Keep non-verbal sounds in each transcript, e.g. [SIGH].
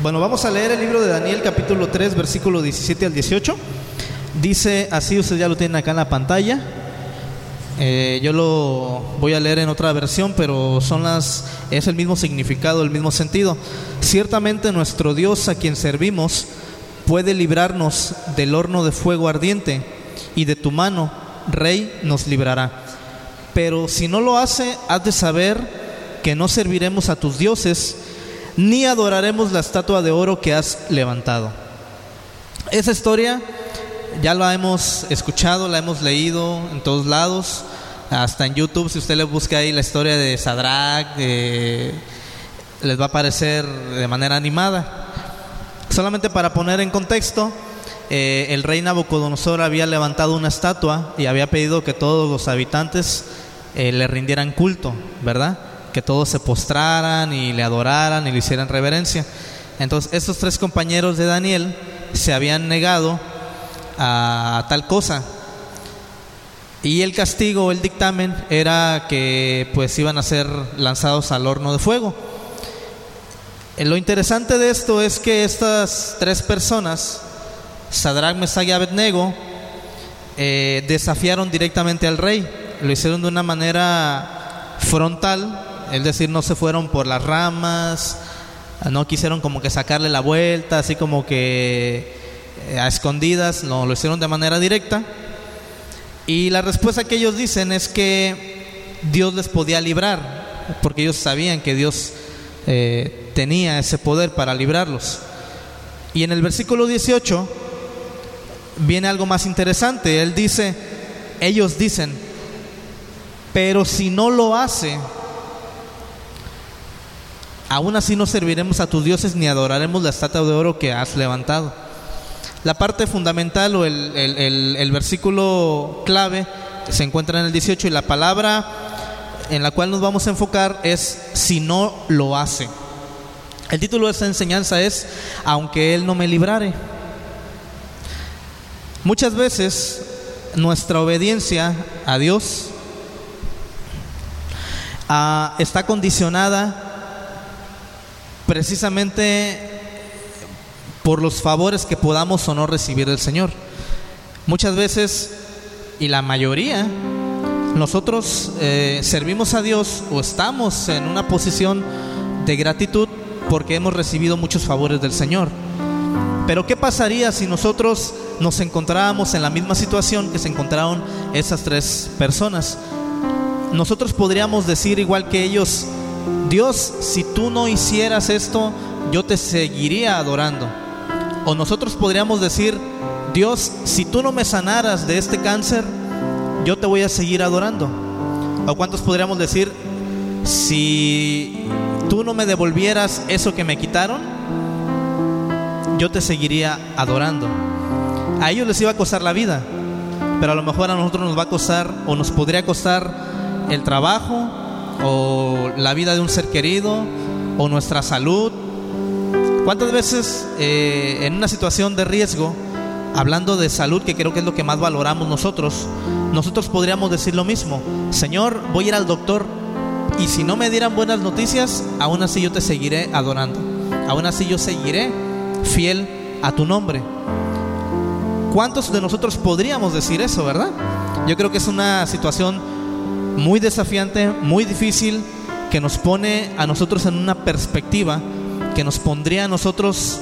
Bueno, vamos a leer el libro de Daniel capítulo 3, versículo 17 al 18. Dice así, ustedes ya lo tienen acá en la pantalla. Eh, yo lo voy a leer en otra versión, pero son las, es el mismo significado, el mismo sentido. Ciertamente nuestro Dios a quien servimos puede librarnos del horno de fuego ardiente y de tu mano, Rey, nos librará. Pero si no lo hace, has de saber que no serviremos a tus dioses, ni adoraremos la estatua de oro que has levantado. Esa historia ya la hemos escuchado, la hemos leído en todos lados, hasta en YouTube, si usted le busca ahí la historia de Sadrach, les va a aparecer de manera animada. Solamente para poner en contexto, eh, el rey Nabucodonosor había levantado una estatua y había pedido que todos los habitantes eh, le rindieran culto, ¿verdad? Que todos se postraran y le adoraran y le hicieran reverencia. Entonces, estos tres compañeros de Daniel se habían negado a tal cosa. Y el castigo, el dictamen, era que pues iban a ser lanzados al horno de fuego. Eh, lo interesante de esto es que estas tres personas, Sadrach, Mesach y Abednego, eh, desafiaron directamente al rey. Lo hicieron de una manera frontal, es decir, no se fueron por las ramas, no quisieron como que sacarle la vuelta, así como que eh, a escondidas, no, lo hicieron de manera directa. Y la respuesta que ellos dicen es que Dios les podía librar, porque ellos sabían que Dios eh, tenía ese poder para librarlos. Y en el versículo 18 viene algo más interesante. Él dice, ellos dicen, pero si no lo hace, aún así no serviremos a tus dioses ni adoraremos la estatua de oro que has levantado. La parte fundamental o el, versículo clave se encuentra en el 18 y la palabra en la cual nos vamos a enfocar es si no lo hace. El título de esta enseñanza es aunque Él no me librare. Muchas veces nuestra obediencia a Dios ah, está condicionada precisamente por los favores que podamos o no recibir del Señor. Muchas veces, y la mayoría, nosotros eh, servimos a Dios o estamos en una posición de gratitud porque hemos recibido muchos favores del Señor. Pero ¿qué pasaría si nosotros nos encontrábamos en la misma situación que se encontraron esas tres personas? Nosotros podríamos decir igual que ellos, Dios, si tú no hicieras esto, yo te seguiría adorando. O nosotros podríamos decir, Dios, si tú no me sanaras de este cáncer, yo te voy a seguir adorando. O cuántos podríamos decir, si tú no me devolvieras eso que me quitaron, yo te seguiría adorando. A ellos les iba a costar la vida, pero a lo mejor a nosotros nos va a costar o nos podría costar el trabajo o la vida de un ser querido o nuestra salud ¿Cuántas veces eh, en una situación de riesgo, hablando de salud, que creo que es lo que más valoramos nosotros, nosotros podríamos decir lo mismo, Señor, voy a ir al doctor y si no me dieran buenas noticias, aún así yo te seguiré adorando, aún así yo seguiré fiel a tu nombre. ¿Cuántos de nosotros podríamos decir eso, verdad? Yo creo que es una situación muy desafiante, muy difícil, que nos pone a nosotros en una perspectiva que nos pondría a nosotros,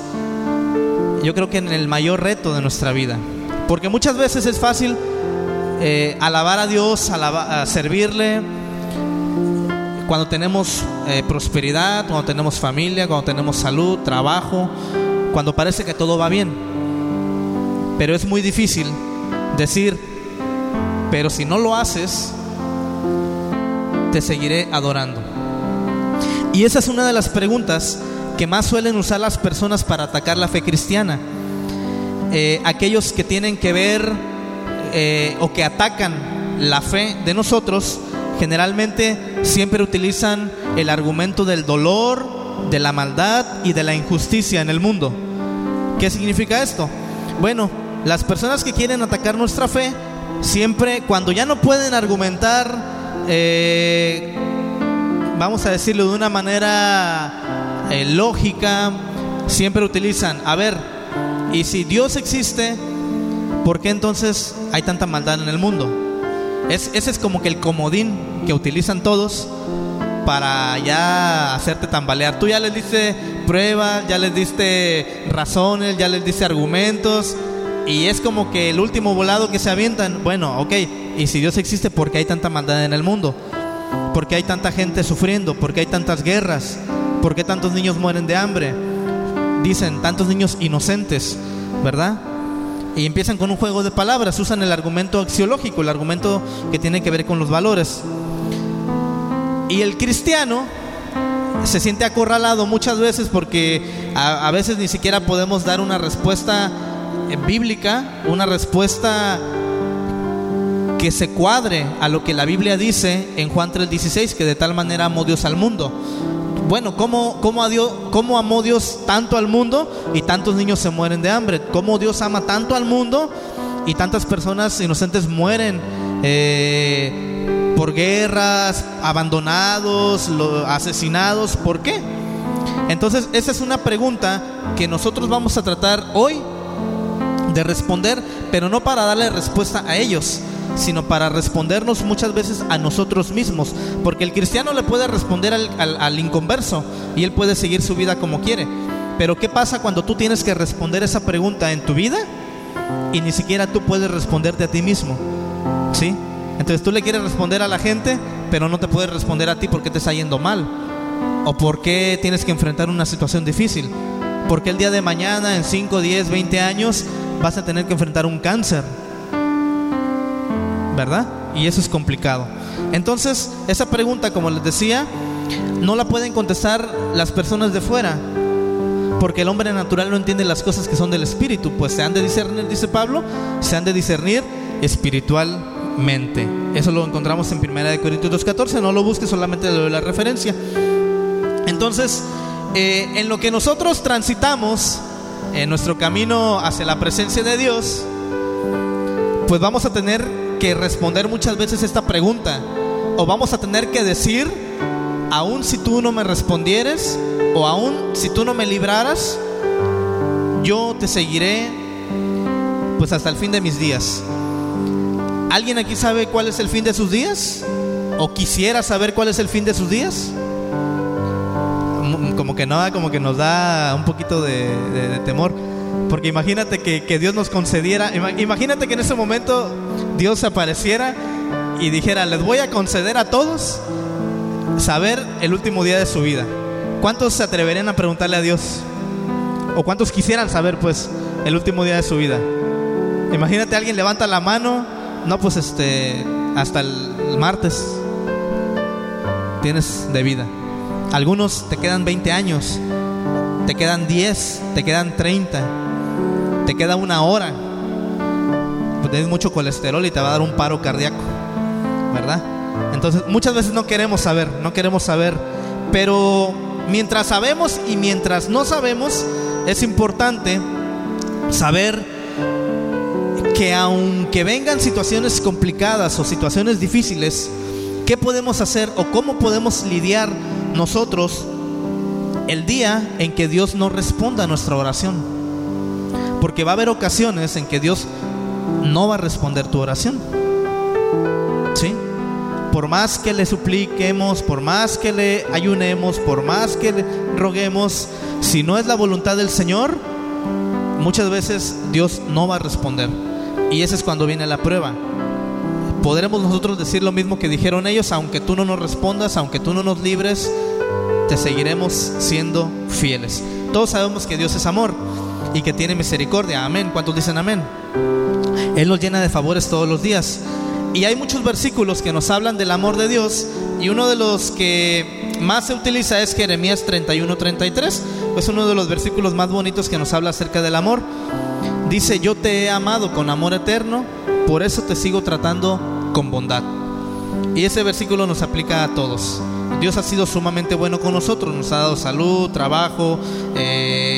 yo creo que en el mayor reto de nuestra vida. Porque muchas veces es fácil eh, alabar a Dios, a servirle, cuando tenemos eh, prosperidad, cuando tenemos familia, cuando tenemos salud, trabajo, cuando parece que todo va bien. Pero es muy difícil decir, pero si no lo haces, te seguiré adorando. Y esa es una de las preguntas que más suelen usar las personas para atacar la fe cristiana. Eh, aquellos que tienen que ver eh, o que atacan la fe de nosotros, generalmente siempre utilizan el argumento del dolor, de la maldad y de la injusticia en el mundo. ¿Qué significa esto? Bueno, las personas que quieren atacar nuestra fe, siempre cuando ya no pueden argumentar, eh, vamos a decirlo de una manera eh, lógica, siempre utilizan, a ver, y si Dios existe, ¿por qué entonces hay tanta maldad en el mundo? Es, ese es como que el comodín que utilizan todos para ya hacerte tambalear. Tú ya les diste pruebas, ya les diste razones, ya les diste argumentos. Y es como que el último volado que se avientan, bueno, ok, y si Dios existe, ¿por qué hay tanta maldad en el mundo? ¿Por qué hay tanta gente sufriendo? ¿Por qué hay tantas guerras? ¿Por qué tantos niños mueren de hambre? Dicen, tantos niños inocentes, ¿verdad? Y empiezan con un juego de palabras, usan el argumento axiológico, el argumento que tiene que ver con los valores. Y el cristiano se siente acorralado muchas veces porque a, veces ni siquiera podemos dar una respuesta eh, bíblica, una respuesta que se cuadre a lo que la Biblia dice en Juan 3:16, que de tal manera amó Dios al mundo. Bueno, ¿cómo, cómo, Dios, ¿cómo amó Dios tanto al mundo y tantos niños se mueren de hambre? ¿Cómo Dios ama tanto al mundo y tantas personas inocentes mueren? Eh, por guerras, abandonados, asesinados. ¿Por qué? Entonces, esa es una pregunta que nosotros vamos a tratar hoy de responder, pero no para darle respuesta a ellos, sino para respondernos muchas veces a nosotros mismos. Porque el cristiano le puede responder al, inconverso y él puede seguir su vida como quiere. Pero ¿qué pasa cuando tú tienes que responder esa pregunta en tu vida y ni siquiera tú puedes responderte a ti mismo? ¿Sí? Entonces tú le quieres responder a la gente, pero no te puedes responder a ti porque te está yendo mal. O porque tienes que enfrentar una situación difícil. Porque el día de mañana, en 5, 10, 20 años, vas a tener que enfrentar un cáncer. ¿Verdad? Y eso es complicado. Entonces, esa pregunta, como les decía, no la pueden contestar las personas de fuera. Porque el hombre natural no entiende las cosas que son del espíritu. Pues se han de discernir, dice Pablo, se han de discernir espiritual mente. Eso lo encontramos en 1 Corintios 2.14, no lo busques, solamente le la referencia. Entonces, eh, en lo que nosotros transitamos, en nuestro camino hacia la presencia de Dios, pues vamos a tener que responder muchas veces esta pregunta. O vamos a tener que decir, aun si tú no me respondieres, o aun si tú no me libraras, yo te seguiré pues hasta el fin de mis días. ¿Alguien aquí sabe cuál es el fin de sus días? ¿O quisiera saber cuál es el fin de sus días? Como que no, como que nos da un poquito de, temor. Porque imagínate que, Dios nos concediera, imagínate que en ese momento Dios apareciera y dijera, les voy a conceder a todos saber el último día de su vida. ¿Cuántos se atreverían a preguntarle a Dios? ¿O cuántos quisieran saber pues el último día de su vida? Imagínate alguien levanta la mano no, pues este, hasta el martes tienes de vida. Algunos te quedan 20 años, te quedan 10, te quedan 30, te queda una hora. Pues tienes mucho colesterol y te va a dar un paro cardíaco, ¿verdad? Entonces, muchas veces no queremos saber, no queremos saber, pero mientras sabemos y mientras no sabemos, es importante saber que aunque vengan situaciones complicadas o situaciones difíciles, ¿qué podemos hacer o cómo podemos lidiar nosotros el día en que Dios no responda a nuestra oración? Porque va a haber ocasiones en que Dios no va a responder tu oración. ¿Sí? Por más que le supliquemos, por más que le ayunemos, por más que le roguemos, si no es la voluntad del Señor, muchas veces Dios no va a responder. Y ese es cuando viene la prueba. Podremos nosotros decir lo mismo que dijeron ellos, aunque tú no nos respondas, aunque tú no nos libres, te seguiremos siendo fieles. Todos sabemos que Dios es amor y que tiene misericordia. Amén. ¿Cuántos dicen amén? Él nos llena de favores todos los días. Y hay muchos versículos que nos hablan del amor de Dios y uno de los que más se utiliza es Jeremías 31-33. Es uno de los versículos más bonitos que nos habla acerca del amor. Dice, yo te he amado con amor eterno, por eso te sigo tratando con bondad. Y ese versículo nos aplica a todos. Dios ha sido sumamente bueno con nosotros, nos ha dado salud, trabajo, eh,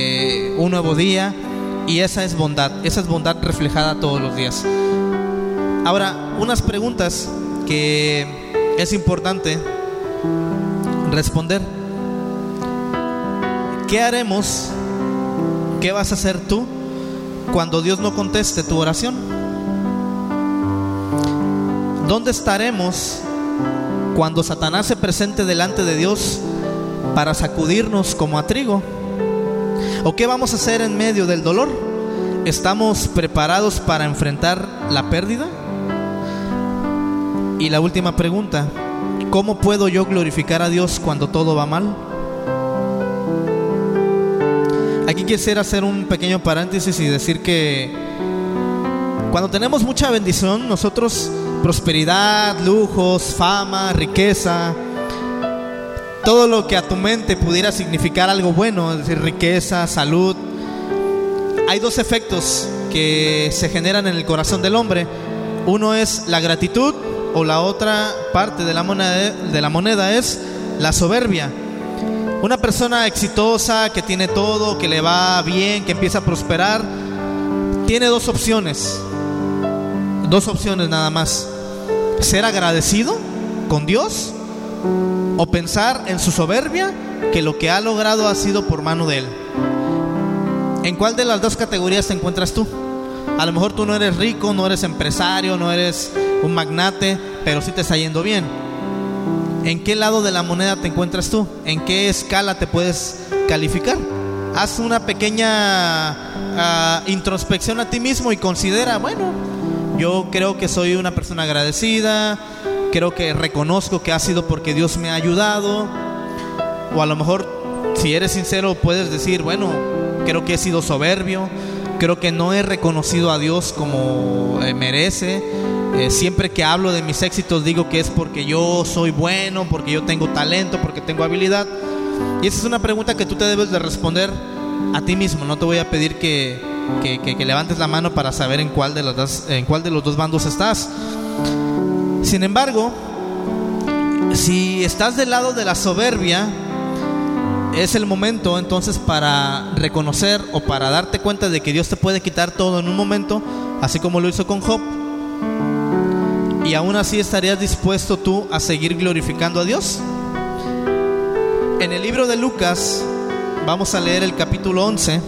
un nuevo día, y esa es bondad, esa es bondad reflejada todos los días. Ahora, unas preguntas que es importante responder. ¿qué haremos? ¿Qué vas a hacer tú cuando Dios no conteste tu oración? ¿Dónde estaremos cuando Satanás se presente delante de Dios para sacudirnos como a trigo? ¿O qué vamos a hacer en medio del dolor? ¿Estamos preparados para enfrentar la pérdida? Y la última pregunta, ¿cómo puedo yo glorificar a Dios cuando todo va mal? Aquí quisiera hacer un pequeño paréntesis y decir que cuando tenemos mucha bendición, nosotros prosperidad, lujos, fama, riqueza, todo lo que a tu mente pudiera significar algo bueno, es decir, riqueza, salud. Hay dos efectos que se generan en el corazón del hombre. Uno es la gratitud o la otra parte de la moneda, de la moneda es la soberbia. Una persona exitosa que tiene todo, que le va bien, que empieza a prosperar, tiene dos opciones. Dos opciones nada más. Ser agradecido con Dios o pensar en su soberbia que lo que ha logrado ha sido por mano de Él. ¿En cuál de las dos categorías te encuentras tú? A lo mejor tú no eres rico, no eres empresario, no eres un magnate, pero sí te está yendo bien. ¿En qué lado de la moneda te encuentras tú? ¿En qué escala te puedes calificar? Haz una pequeña uh, introspección a ti mismo y considera, bueno, yo creo que soy una persona agradecida, creo que reconozco que ha sido porque Dios me ha ayudado. O a lo mejor, si eres sincero, puedes decir, bueno, creo que he sido soberbio, creo que no he reconocido a Dios como eh, merece. Eh, siempre que hablo de mis éxitos digo que es porque yo soy bueno, porque yo tengo talento, porque tengo habilidad. Y esa es una pregunta que tú te debes de responder a ti mismo. No te voy a pedir que, que, que, que levantes la mano para saber en cuál, de dos, en cuál de los dos bandos estás. Sin embargo, si estás del lado de la soberbia, es el momento entonces para reconocer o para darte cuenta de que Dios te puede quitar todo en un momento, así como lo hizo con Job. Y aún así estarías dispuesto tú a seguir glorificando a Dios. En el libro de Lucas vamos a leer el capítulo 11,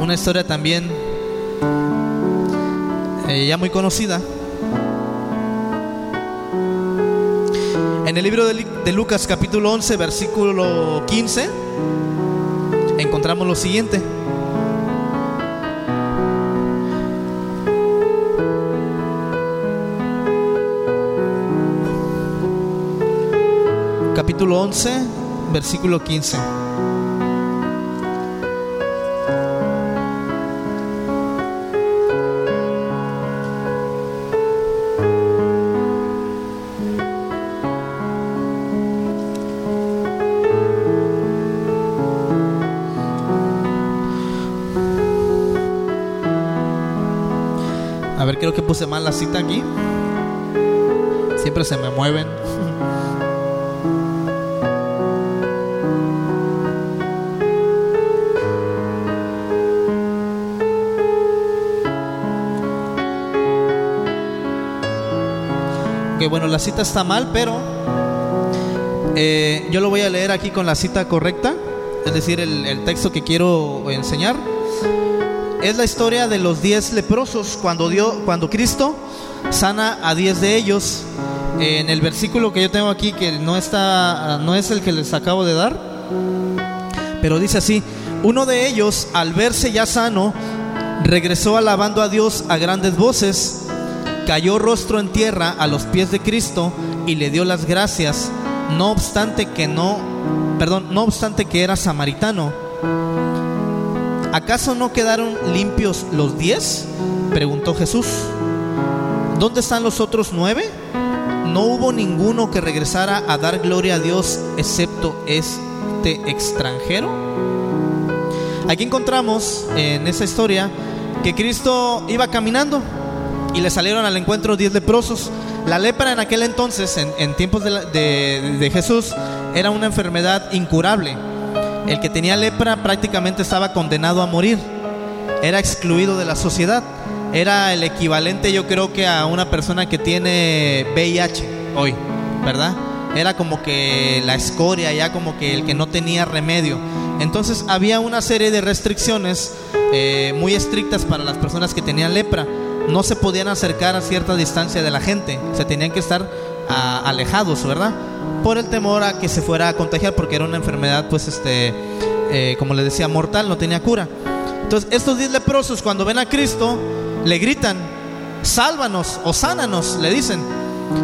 una historia también eh, ya muy conocida. En el libro de, Lucas capítulo 11, versículo 15, encontramos lo siguiente. Capítulo 11, versículo 15. Que puse mal la cita aquí. Siempre se me mueven. Que bueno, la cita está mal, pero eh, yo lo voy a leer aquí con la cita correcta, es decir, el texto que quiero enseñar es la historia de los diez leprosos cuando, dio, cuando Cristo sana a diez de ellos. En el versículo que yo tengo aquí, que no, está, no es el que les acabo de dar, pero dice así, uno de ellos, al verse ya sano, regresó alabando a Dios a grandes voces, cayó rostro en tierra a los pies de Cristo y le dio las gracias, no obstante que no, perdón, no obstante que era samaritano. ¿Acaso no quedaron limpios los diez? Preguntó Jesús. ¿Dónde están los otros nueve? No hubo ninguno que regresara a dar gloria a Dios excepto este extranjero. Aquí encontramos en esa historia que Cristo iba caminando y le salieron al encuentro diez leprosos. La lepra en aquel entonces, en, tiempos de Jesús, era una enfermedad incurable el que tenía lepra prácticamente estaba condenado a morir. Era excluido de la sociedad. Era el equivalente yo creo que a una persona que tiene VIH hoy, ¿verdad? era como que la escoria, ya como que el que no tenía remedio. Entonces había una serie de restricciones eh, muy estrictas para las personas que tenían lepra. No se podían acercar a cierta distancia de la gente, se tenían que estar alejados, ¿verdad? Por el temor a que se fuera a contagiar, porque era una enfermedad, pues, este, eh, como les decía, mortal, no tenía cura. Entonces, estos diez leprosos, cuando ven a Cristo, le gritan, sálvanos o sánanos, le dicen.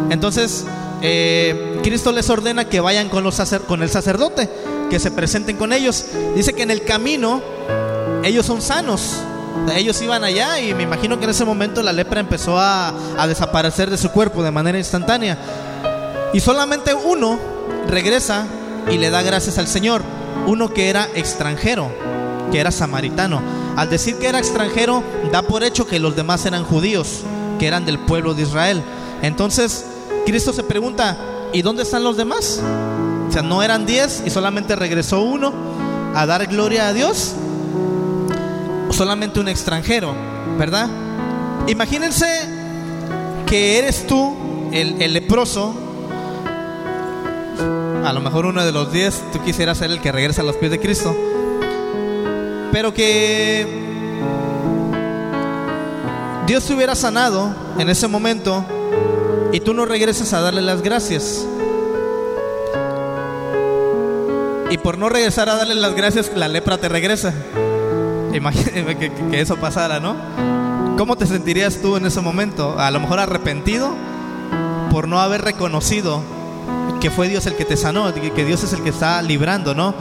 Entonces, eh, Cristo les ordena que vayan con, los con el sacerdote, que se presenten con ellos. Dice que en el camino ellos son sanos. Ellos iban allá y me imagino que en ese momento la lepra empezó a, desaparecer de su cuerpo de manera instantánea. Y solamente uno regresa y le da gracias al Señor. Uno que era extranjero, que era samaritano. Al decir que era extranjero, da por hecho que los demás eran judíos, que eran del pueblo de Israel. Entonces, Cristo se pregunta, ¿y dónde están los demás? O sea, no eran diez y solamente regresó uno a dar gloria a Dios. Solamente un extranjero, ¿verdad? Imagínense que eres tú el, el leproso. A lo mejor uno de los diez, tú quisieras ser el que regresa a los pies de Cristo. Pero que Dios te hubiera sanado en ese momento y tú no regresas a darle las gracias. Y por no regresar a darle las gracias, la lepra te regresa. [LAUGHS] Imagínate que, que, eso pasara, ¿no? ¿Cómo te sentirías tú en ese momento? A lo mejor arrepentido por no haber reconocido que fue Dios el que te sanó, que Dios es el que está librando, ¿no?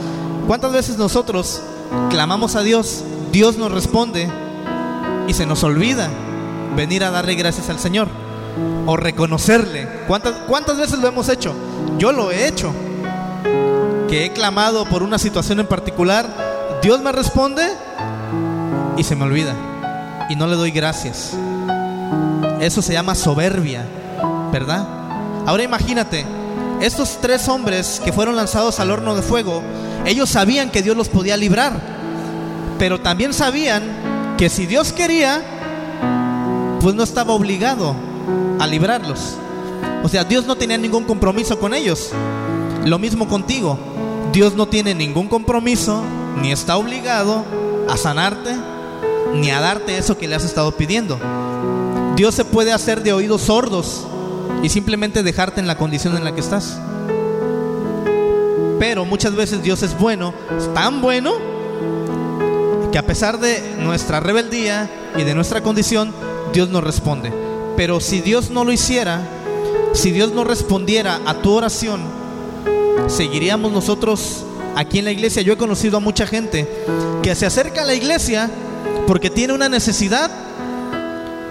¿Cuántas veces nosotros clamamos a Dios, Dios nos responde y se nos olvida venir a darle gracias al Señor? o reconocerle. ¿Cuántas, ¿Cuántas veces lo hemos hecho? Yo lo he hecho. Que he clamado por una situación en particular, Dios me responde y se me olvida. Y no le doy gracias. Eso se llama soberbia, ¿verdad? Ahora imagínate, estos tres hombres que fueron lanzados al horno de fuego, ellos sabían que Dios los podía librar, pero también sabían que si Dios quería, pues no estaba obligado a librarlos. O sea, Dios no tenía ningún compromiso con ellos. Lo mismo contigo. Dios no tiene ningún compromiso, ni está obligado a sanarte, ni a darte eso que le has estado pidiendo. Dios se puede hacer de oídos sordos y simplemente dejarte en la condición en la que estás. Pero muchas veces Dios es bueno, es tan bueno, que a pesar de nuestra rebeldía y de nuestra condición, Dios nos responde. Pero si Dios no lo hiciera, si Dios no respondiera a tu oración, seguiríamos nosotros aquí en la iglesia. Yo he conocido a mucha gente que se acerca a la iglesia porque tiene una necesidad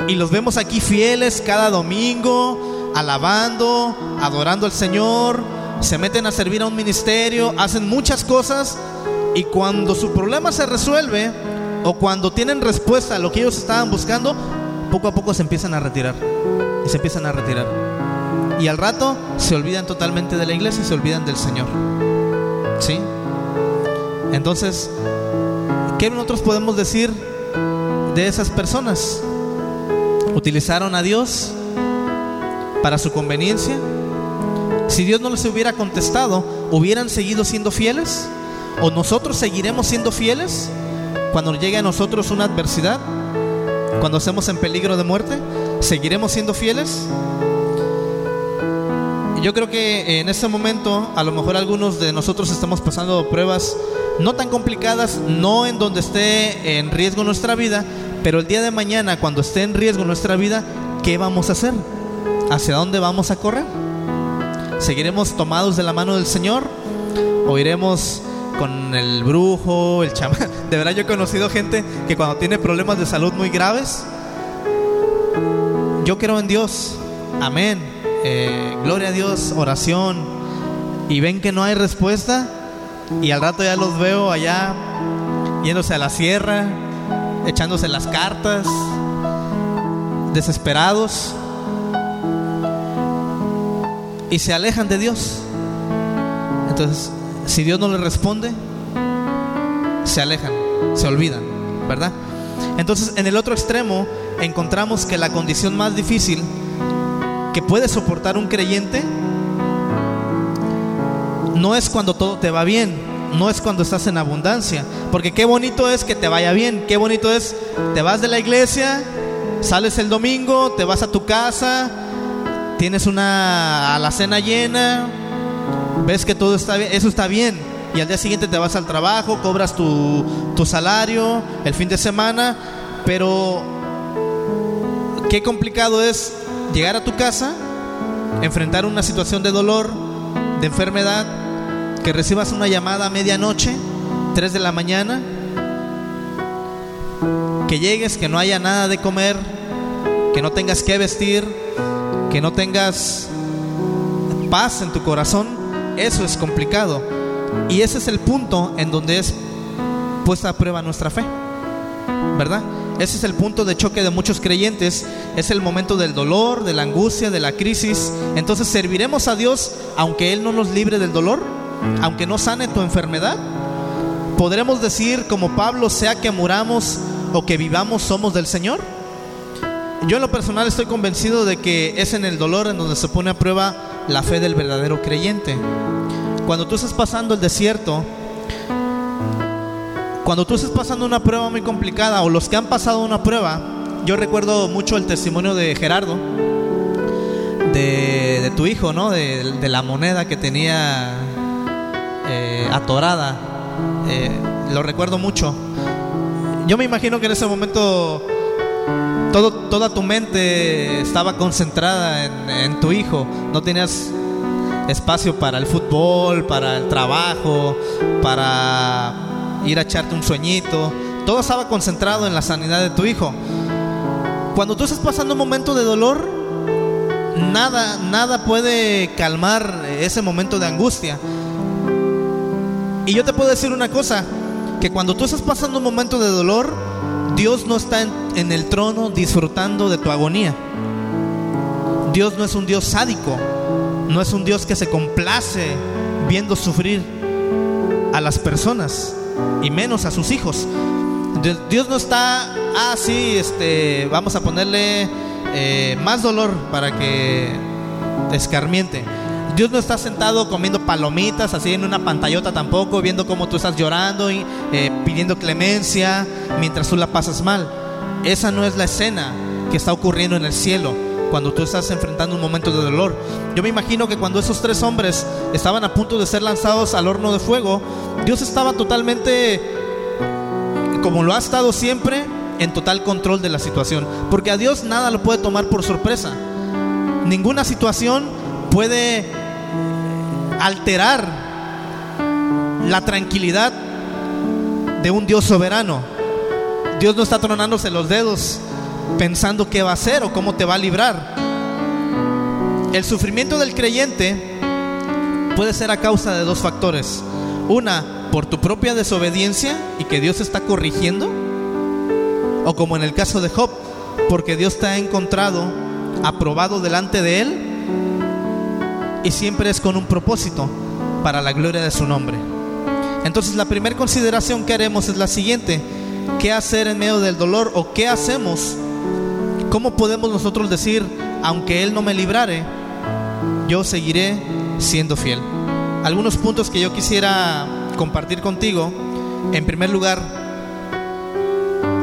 y los vemos aquí fieles cada domingo, alabando, adorando al Señor, se meten a servir a un ministerio, hacen muchas cosas y cuando su problema se resuelve o cuando tienen respuesta a lo que ellos estaban buscando, poco a poco se empiezan a retirar. Y se empiezan a retirar. Y al rato se olvidan totalmente de la iglesia y se olvidan del Señor. ¿Sí? Entonces, ¿qué nosotros podemos decir de esas personas? ¿Utilizaron a Dios para su conveniencia? Si Dios no les hubiera contestado, ¿hubieran seguido siendo fieles? ¿O nosotros seguiremos siendo fieles cuando llegue a nosotros una adversidad? cuando estemos en peligro de muerte? ¿Seguiremos siendo fieles? Yo creo que en este momento a lo mejor algunos de nosotros estamos pasando pruebas no tan complicadas, no en donde esté en riesgo nuestra vida, pero el día de mañana cuando esté en riesgo nuestra vida, ¿qué vamos a hacer? ¿Hacia dónde vamos a correr? ¿Seguiremos tomados de la mano del Señor? ¿O iremos con el brujo, el chamán. [LAUGHS] De verdad yo he conocido gente que cuando tiene problemas de salud muy graves, yo creo en Dios, amén, eh, gloria a Dios, oración, y ven que no hay respuesta, y al rato ya los veo allá yéndose a la sierra, echándose las cartas, desesperados, y se alejan de Dios. Entonces, si Dios no les responde, se alejan, se olvidan, ¿verdad? Entonces, en el otro extremo, encontramos que la condición más difícil que puede soportar un creyente no es cuando todo te va bien, no es cuando estás en abundancia, porque qué bonito es que te vaya bien, qué bonito es, te vas de la iglesia, sales el domingo, te vas a tu casa, tienes una alacena llena, ves que todo está bien, eso está bien, y al día siguiente te vas al trabajo, cobras tu, tu salario, el fin de semana, pero qué complicado es llegar a tu casa, enfrentar una situación de dolor, de enfermedad, que recibas una llamada a medianoche, 3 de la mañana, que llegues, que no haya nada de comer, que no tengas que vestir, que no tengas paz en tu corazón, eso es complicado. Y ese es el punto en donde es puesta a prueba nuestra fe, ¿verdad? Ese es el punto de choque de muchos creyentes, es el momento del dolor, de la angustia, de la crisis. Entonces, ¿serviremos a Dios aunque Él no nos libre del dolor? Aunque no sane tu enfermedad? ¿Podremos decir como Pablo, sea que muramos o que vivamos, somos del Señor? Yo en lo personal estoy convencido de que es en el dolor en donde se pone a prueba la fe del verdadero creyente. Cuando tú estás pasando el desierto, cuando tú estás pasando una prueba muy complicada o los que han pasado una prueba, yo recuerdo mucho el testimonio de Gerardo, de, tu hijo, ¿no? De, la moneda que tenía eh, atorada. Eh, lo recuerdo mucho. Yo me imagino que en ese momento todo, toda tu mente estaba concentrada en, tu hijo. No tenías espacio para el fútbol, para el trabajo, para ir a echarte un sueñito. Todo estaba concentrado en la sanidad de tu hijo. Cuando tú estás pasando un momento de dolor, nada, nada puede calmar ese momento de angustia. Y yo te puedo decir una cosa, que cuando tú estás pasando un momento de dolor, Dios no está en, el trono disfrutando de tu agonía. Dios no es un Dios sádico, no es un Dios que se complace viendo sufrir a las personas y menos a sus hijos. Dios no está, ah, sí, este, vamos a ponerle eh, más dolor para que escarmiente. Dios no está sentado comiendo palomitas así en una pantallota tampoco, viendo cómo tú estás llorando y eh, pidiendo clemencia mientras tú la pasas mal. Esa no es la escena que está ocurriendo en el cielo cuando tú estás enfrentando un momento de dolor. Yo me imagino que cuando esos tres hombres estaban a punto de ser lanzados al horno de fuego, Dios estaba totalmente, como lo ha estado siempre, en total control de la situación. Porque a Dios nada lo puede tomar por sorpresa. Ninguna situación puede alterar la tranquilidad de un Dios soberano. Dios no está tronándose los dedos pensando qué va a hacer o cómo te va a librar. El sufrimiento del creyente puede ser a causa de dos factores. Una, por tu propia desobediencia y que Dios está corrigiendo. O como en el caso de Job, porque Dios te ha encontrado aprobado delante de Él y siempre es con un propósito para la gloria de su nombre. Entonces la primera consideración que haremos es la siguiente. ¿Qué hacer en medio del dolor o qué hacemos ¿Cómo podemos nosotros decir, aunque Él no me librare, yo seguiré siendo fiel? Algunos puntos que yo quisiera compartir contigo. En primer lugar,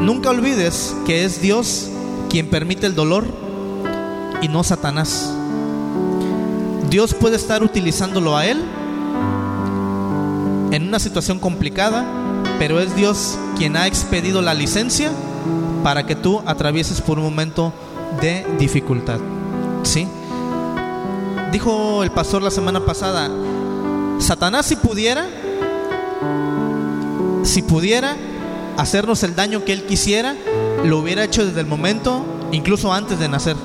nunca olvides que es Dios quien permite el dolor y no Satanás. Dios puede estar utilizándolo a Él en una situación complicada, pero es Dios quien ha expedido la licencia para que tú atravieses por un momento de dificultad. ¿Sí? Dijo el pastor la semana pasada, Satanás si pudiera, si pudiera hacernos el daño que él quisiera, lo hubiera hecho desde el momento, incluso antes de nacer.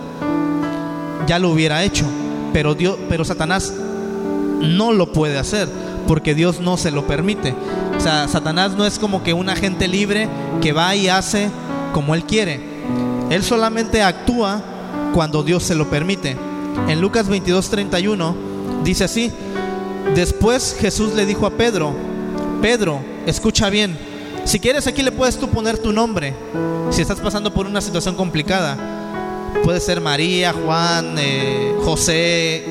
Ya lo hubiera hecho, pero Dios, pero Satanás no lo puede hacer porque Dios no se lo permite. O sea, Satanás no es como que un agente libre que va y hace como Él quiere. Él solamente actúa cuando Dios se lo permite. En Lucas 22:31 dice así, después Jesús le dijo a Pedro, Pedro, escucha bien, si quieres aquí le puedes tú poner tu nombre, si estás pasando por una situación complicada, puede ser María, Juan, eh, José,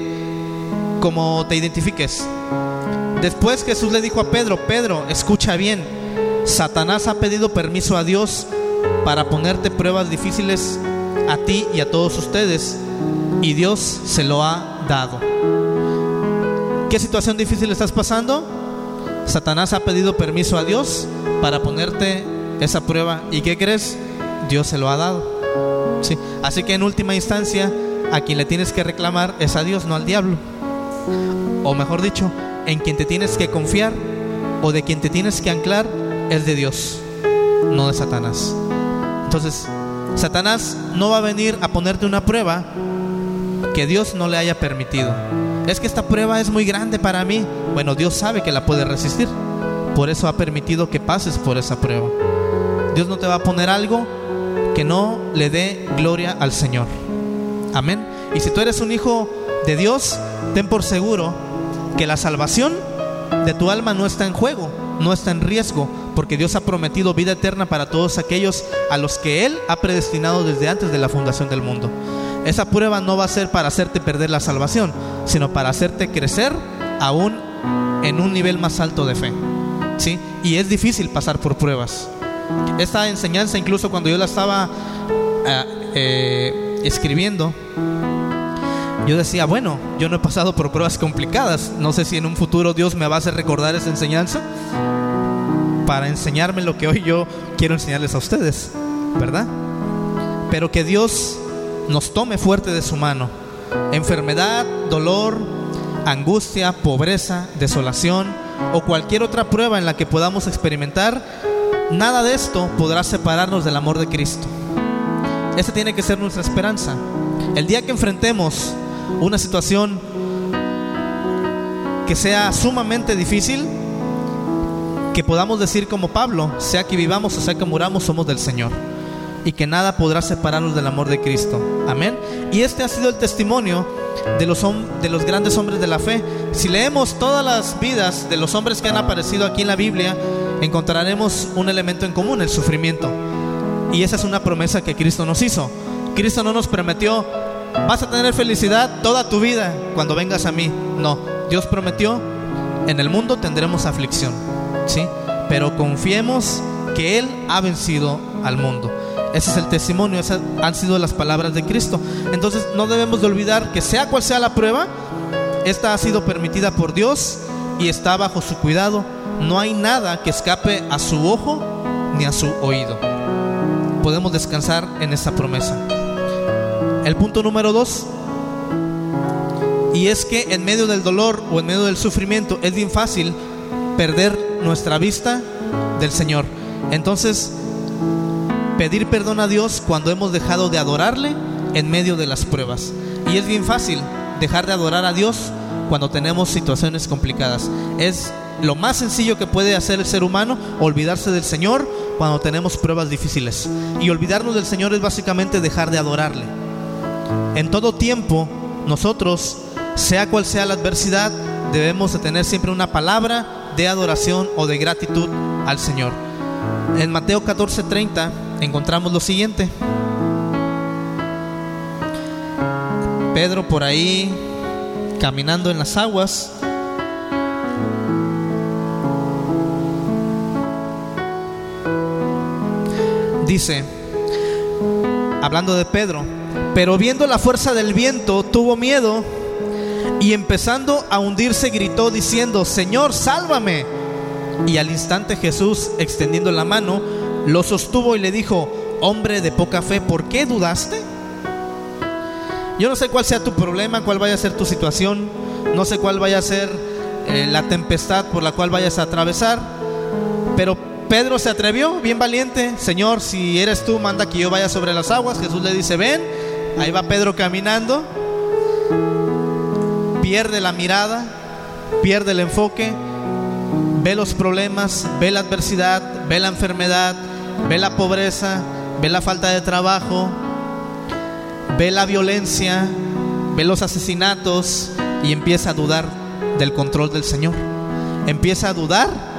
como te identifiques. Después Jesús le dijo a Pedro, Pedro, escucha bien, Satanás ha pedido permiso a Dios para ponerte pruebas difíciles a ti y a todos ustedes, y Dios se lo ha dado. ¿Qué situación difícil estás pasando? Satanás ha pedido permiso a Dios para ponerte esa prueba. ¿Y qué crees? Dios se lo ha dado. ¿Sí? Así que en última instancia, a quien le tienes que reclamar es a Dios, no al diablo. O mejor dicho, en quien te tienes que confiar o de quien te tienes que anclar es de Dios, no de Satanás. Entonces, Satanás no va a venir a ponerte una prueba que Dios no le haya permitido. Es que esta prueba es muy grande para mí. Bueno, Dios sabe que la puede resistir. Por eso ha permitido que pases por esa prueba. Dios no te va a poner algo que no le dé gloria al Señor. Amén. Y si tú eres un hijo de Dios, ten por seguro que la salvación de tu alma no está en juego, no está en riesgo, porque Dios ha prometido vida eterna para todos aquellos a los que Él ha predestinado desde antes de la fundación del mundo. Esa prueba no va a ser para hacerte perder la salvación, sino para hacerte crecer aún en un nivel más alto de fe. ¿Sí? Y es difícil pasar por pruebas. Esta enseñanza, incluso cuando yo la estaba eh, eh, escribiendo, yo decía, bueno, yo no he pasado por pruebas complicadas. No sé si en un futuro Dios me va a hacer recordar esa enseñanza para enseñarme lo que hoy yo quiero enseñarles a ustedes, ¿verdad? Pero que Dios nos tome fuerte de su mano. Enfermedad, dolor, angustia, pobreza, desolación o cualquier otra prueba en la que podamos experimentar, nada de esto podrá separarnos del amor de Cristo. Esa tiene que ser nuestra esperanza. El día que enfrentemos una situación que sea sumamente difícil, que podamos decir como Pablo, sea que vivamos o sea que muramos, somos del Señor. Y que nada podrá separarnos del amor de Cristo. Amén. Y este ha sido el testimonio de los, de los grandes hombres de la fe. Si leemos todas las vidas de los hombres que han aparecido aquí en la Biblia, encontraremos un elemento en común, el sufrimiento. Y esa es una promesa que Cristo nos hizo. Cristo no nos prometió vas a tener felicidad toda tu vida cuando vengas a mí. No, Dios prometió, en el mundo tendremos aflicción, ¿sí? Pero confiemos que Él ha vencido al mundo. Ese es el testimonio, esas han sido las palabras de Cristo. Entonces no debemos de olvidar que sea cual sea la prueba, esta ha sido permitida por Dios y está bajo su cuidado. No hay nada que escape a su ojo ni a su oído. Podemos descansar en esta promesa. El punto número dos, y es que en medio del dolor o en medio del sufrimiento es bien fácil perder nuestra vista del Señor. Entonces, pedir perdón a Dios cuando hemos dejado de adorarle en medio de las pruebas. Y es bien fácil dejar de adorar a Dios cuando tenemos situaciones complicadas. Es lo más sencillo que puede hacer el ser humano, olvidarse del Señor cuando tenemos pruebas difíciles. Y olvidarnos del Señor es básicamente dejar de adorarle. En todo tiempo, nosotros, sea cual sea la adversidad, debemos de tener siempre una palabra de adoración o de gratitud al Señor. En Mateo 14:30 encontramos lo siguiente. Pedro por ahí caminando en las aguas. Dice, hablando de Pedro, pero viendo la fuerza del viento, tuvo miedo y empezando a hundirse gritó diciendo, Señor, sálvame. Y al instante Jesús, extendiendo la mano, lo sostuvo y le dijo, hombre de poca fe, ¿por qué dudaste? Yo no sé cuál sea tu problema, cuál vaya a ser tu situación, no sé cuál vaya a ser eh, la tempestad por la cual vayas a atravesar, pero Pedro se atrevió, bien valiente, Señor, si eres tú, manda que yo vaya sobre las aguas. Jesús le dice, ven, Ahí va Pedro caminando, pierde la mirada, pierde el enfoque, ve los problemas, ve la adversidad, ve la enfermedad, ve la pobreza, ve la falta de trabajo, ve la violencia, ve los asesinatos y empieza a dudar del control del Señor. Empieza a dudar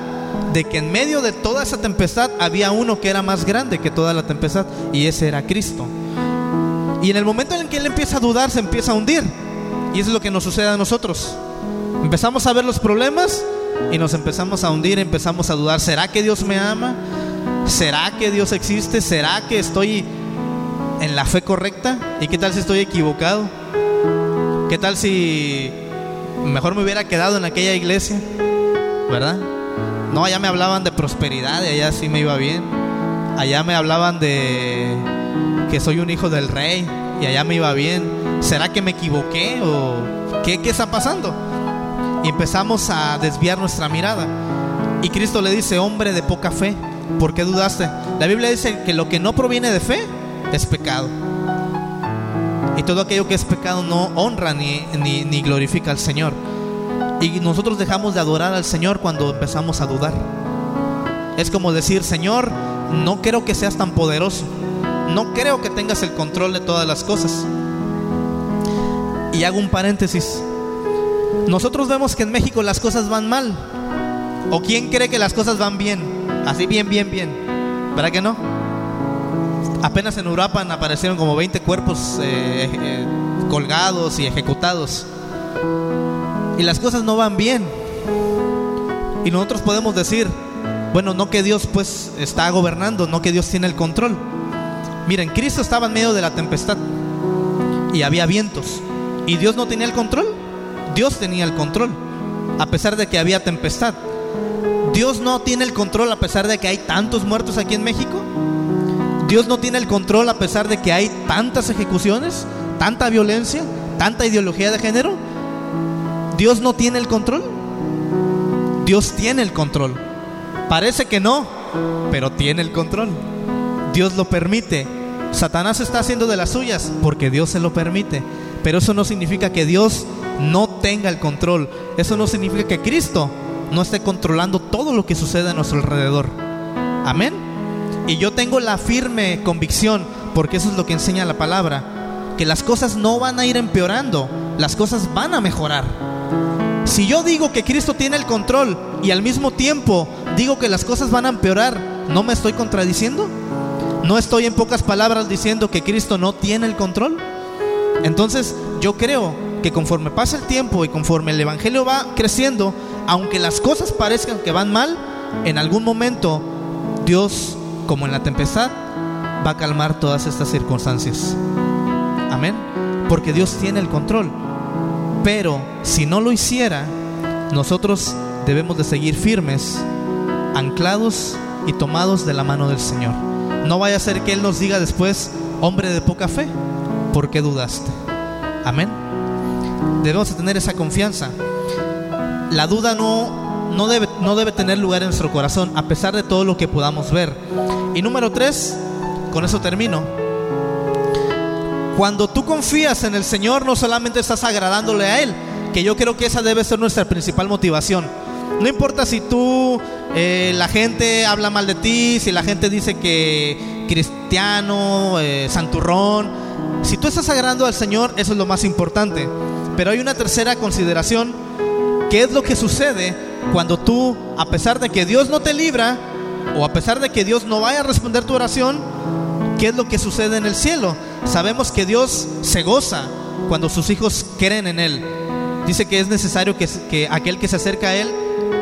de que en medio de toda esa tempestad había uno que era más grande que toda la tempestad y ese era Cristo. Y en el momento en que él empieza a dudar, se empieza a hundir. Y eso es lo que nos sucede a nosotros. Empezamos a ver los problemas y nos empezamos a hundir, empezamos a dudar, ¿será que Dios me ama? ¿Será que Dios existe? ¿Será que estoy en la fe correcta? ¿Y qué tal si estoy equivocado? ¿Qué tal si mejor me hubiera quedado en aquella iglesia? ¿Verdad? No, allá me hablaban de prosperidad y allá sí me iba bien. Allá me hablaban de que soy un hijo del rey y allá me iba bien. ¿Será que me equivoqué o qué, qué está pasando? Y empezamos a desviar nuestra mirada. Y Cristo le dice, hombre de poca fe, ¿por qué dudaste? La Biblia dice que lo que no proviene de fe es pecado. Y todo aquello que es pecado no honra ni, ni, ni glorifica al Señor. Y nosotros dejamos de adorar al Señor cuando empezamos a dudar. Es como decir, Señor, no creo que seas tan poderoso. No creo que tengas el control de todas las cosas. Y hago un paréntesis. Nosotros vemos que en México las cosas van mal. ¿O quién cree que las cosas van bien? Así bien, bien, bien. ¿Verdad que no? Apenas en Uruapan aparecieron como 20 cuerpos eh, eh, colgados y ejecutados y las cosas no van bien. Y nosotros podemos decir, bueno, no que Dios pues está gobernando, no que Dios tiene el control. Miren, Cristo estaba en medio de la tempestad y había vientos. ¿Y Dios no tenía el control? Dios tenía el control, a pesar de que había tempestad. Dios no tiene el control a pesar de que hay tantos muertos aquí en México. Dios no tiene el control a pesar de que hay tantas ejecuciones, tanta violencia, tanta ideología de género. ¿Dios no tiene el control? Dios tiene el control. Parece que no, pero tiene el control. Dios lo permite. Satanás está haciendo de las suyas porque Dios se lo permite. Pero eso no significa que Dios no tenga el control. Eso no significa que Cristo no esté controlando todo lo que sucede a nuestro alrededor. Amén. Y yo tengo la firme convicción, porque eso es lo que enseña la palabra, que las cosas no van a ir empeorando, las cosas van a mejorar. Si yo digo que Cristo tiene el control y al mismo tiempo digo que las cosas van a empeorar, ¿no me estoy contradiciendo? ¿No estoy en pocas palabras diciendo que Cristo no tiene el control? Entonces yo creo que conforme pasa el tiempo y conforme el Evangelio va creciendo, aunque las cosas parezcan que van mal, en algún momento Dios, como en la tempestad, va a calmar todas estas circunstancias. Amén. Porque Dios tiene el control. Pero si no lo hiciera, nosotros debemos de seguir firmes, anclados y tomados de la mano del Señor. No vaya a ser que Él nos diga después, hombre de poca fe, ¿por qué dudaste? Amén. Debemos de tener esa confianza. La duda no, no, debe, no debe tener lugar en nuestro corazón, a pesar de todo lo que podamos ver. Y número tres, con eso termino cuando tú confías en el Señor, no solamente estás agradándole a Él, que yo creo que esa debe ser nuestra principal motivación. No importa si tú, eh, la gente habla mal de ti, si la gente dice que cristiano, eh, santurrón, si tú estás agradando al Señor, eso es lo más importante. Pero hay una tercera consideración, que es lo que sucede cuando tú, a pesar de que Dios no te libra, o a pesar de que Dios no vaya a responder tu oración, ¿qué es lo que sucede en el cielo? Sabemos que Dios se goza cuando sus hijos creen en Él. Dice que es necesario que, aquel que se acerca a Él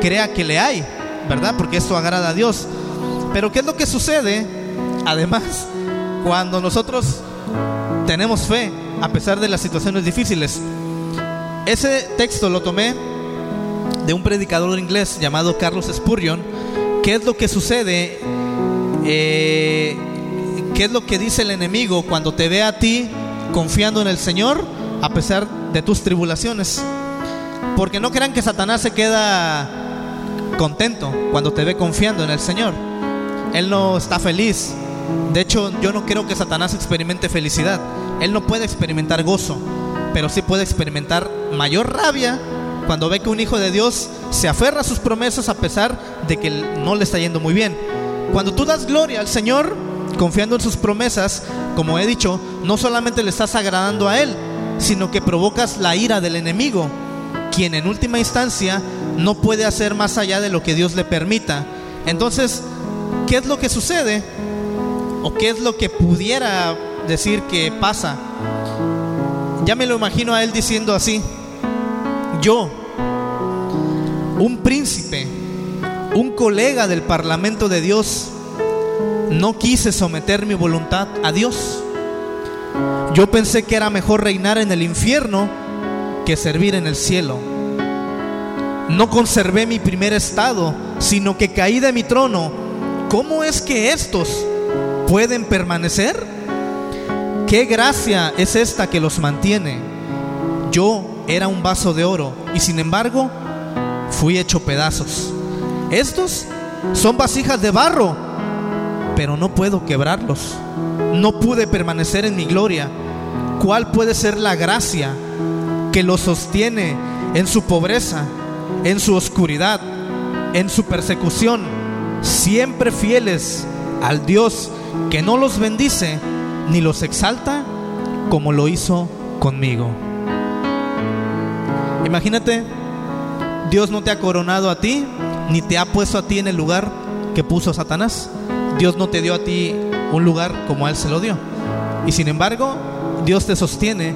crea que le hay, ¿verdad? Porque esto agrada a Dios. Pero ¿qué es lo que sucede? Además, cuando nosotros tenemos fe, a pesar de las situaciones difíciles. Ese texto lo tomé de un predicador inglés llamado Carlos Spurgeon. ¿Qué es lo que sucede? Eh, ¿Qué es lo que dice el enemigo cuando te ve a ti confiando en el Señor a pesar de tus tribulaciones? Porque no crean que Satanás se queda contento cuando te ve confiando en el Señor. Él no está feliz. De hecho, yo no creo que Satanás experimente felicidad. Él no puede experimentar gozo, pero sí puede experimentar mayor rabia cuando ve que un hijo de Dios se aferra a sus promesas a pesar de que no le está yendo muy bien. Cuando tú das gloria al Señor, confiando en sus promesas, como he dicho, no solamente le estás agradando a Él, sino que provocas la ira del enemigo, quien en última instancia no puede hacer más allá de lo que Dios le permita. Entonces, ¿qué es lo que sucede? ¿O qué es lo que pudiera decir que pasa? Ya me lo imagino a él diciendo así, yo, un príncipe, un colega del Parlamento de Dios, no quise someter mi voluntad a Dios. Yo pensé que era mejor reinar en el infierno que servir en el cielo. No conservé mi primer estado, sino que caí de mi trono. ¿Cómo es que estos pueden permanecer? ¿Qué gracia es esta que los mantiene? Yo era un vaso de oro y sin embargo fui hecho pedazos. Estos son vasijas de barro, pero no puedo quebrarlos. No pude permanecer en mi gloria. ¿Cuál puede ser la gracia que los sostiene en su pobreza, en su oscuridad, en su persecución, siempre fieles al Dios que no los bendice ni los exalta como lo hizo conmigo? Imagínate, Dios no te ha coronado a ti, ni te ha puesto a ti en el lugar que puso Satanás. Dios no te dio a ti un lugar como Él se lo dio. Y sin embargo, Dios te sostiene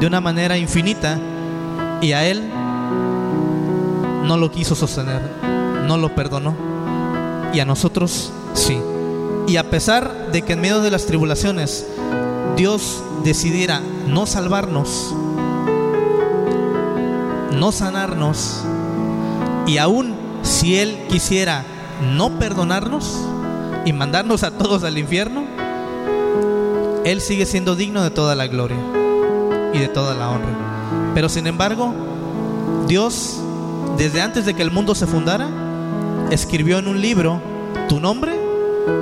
de una manera infinita y a Él no lo quiso sostener, no lo perdonó. Y a nosotros sí. Y a pesar de que en medio de las tribulaciones Dios decidiera no salvarnos, no sanarnos, y aún si Él quisiera no perdonarnos y mandarnos a todos al infierno, Él sigue siendo digno de toda la gloria y de toda la honra. Pero sin embargo, Dios, desde antes de que el mundo se fundara, escribió en un libro tu nombre,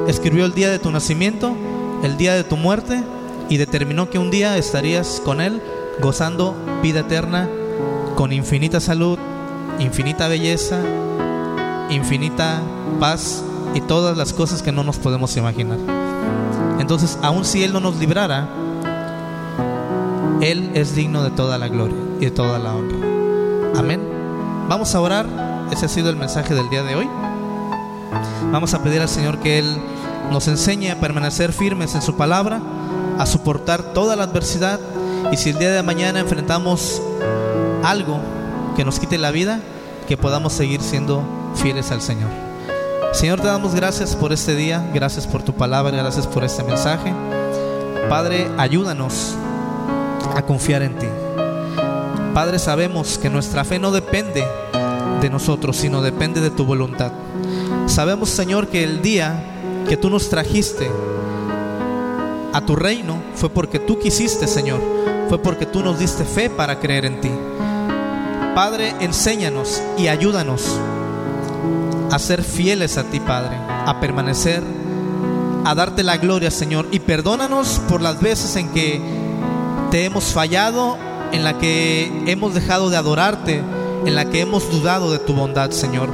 escribió el día de tu nacimiento, el día de tu muerte y determinó que un día estarías con Él gozando vida eterna con infinita salud, infinita belleza, infinita paz y todas las cosas que no nos podemos imaginar. Entonces, aun si Él no nos librara, Él es digno de toda la gloria y de toda la honra. Amén. Vamos a orar. Ese ha sido el mensaje del día de hoy. Vamos a pedir al Señor que Él nos enseñe a permanecer firmes en su palabra, a soportar toda la adversidad y si el día de mañana enfrentamos algo que nos quite la vida, que podamos seguir siendo fieles al Señor. Señor, te damos gracias por este día, gracias por tu palabra, gracias por este mensaje. Padre, ayúdanos a confiar en ti. Padre, sabemos que nuestra fe no depende de nosotros, sino depende de tu voluntad. Sabemos, Señor, que el día que tú nos trajiste a tu reino fue porque tú quisiste, Señor. Fue porque tú nos diste fe para creer en ti. Padre, enséñanos y ayúdanos a ser fieles a ti, Padre, a permanecer, a darte la gloria, Señor. Y perdónanos por las veces en que te hemos fallado, en la que hemos dejado de adorarte, en la que hemos dudado de tu bondad, Señor.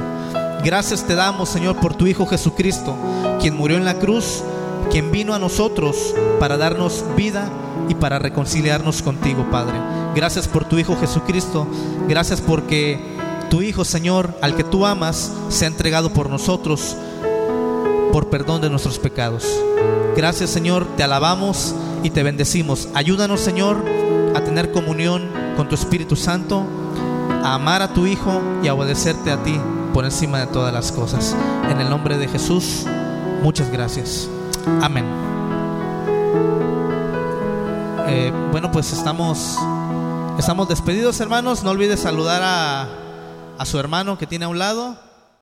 Gracias te damos, Señor, por tu Hijo Jesucristo, quien murió en la cruz, quien vino a nosotros para darnos vida y para reconciliarnos contigo, Padre. Gracias por tu Hijo Jesucristo. Gracias porque tu Hijo, Señor, al que tú amas, se ha entregado por nosotros por perdón de nuestros pecados. Gracias, Señor, te alabamos y te bendecimos. Ayúdanos, Señor, a tener comunión con tu Espíritu Santo, a amar a tu Hijo y a obedecerte a ti por encima de todas las cosas. En el nombre de Jesús, muchas gracias. Amén. Eh, bueno, pues estamos, estamos despedidos, hermanos. No olvides saludar a, a su hermano que tiene a un lado.